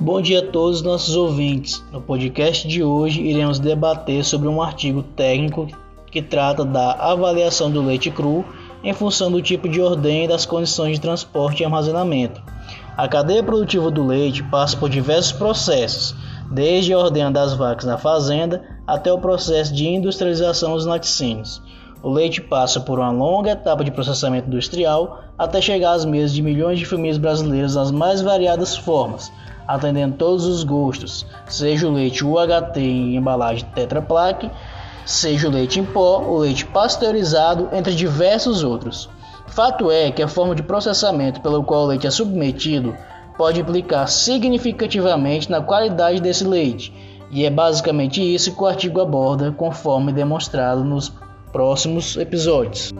Bom dia a todos os nossos ouvintes. No podcast de hoje iremos debater sobre um artigo técnico que trata da avaliação do leite cru em função do tipo de ordem e das condições de transporte e armazenamento. A cadeia produtiva do leite passa por diversos processos, desde a ordenha das vacas na fazenda até o processo de industrialização dos laticínios. O leite passa por uma longa etapa de processamento industrial até chegar às mesas de milhões de famílias brasileiras nas mais variadas formas, atendendo todos os gostos, seja o leite UHT em embalagem Tetra seja o leite em pó, o leite pasteurizado, entre diversos outros. Fato é que a forma de processamento pelo qual o leite é submetido pode implicar significativamente na qualidade desse leite, e é basicamente isso que o artigo aborda, conforme demonstrado nos próximos episódios.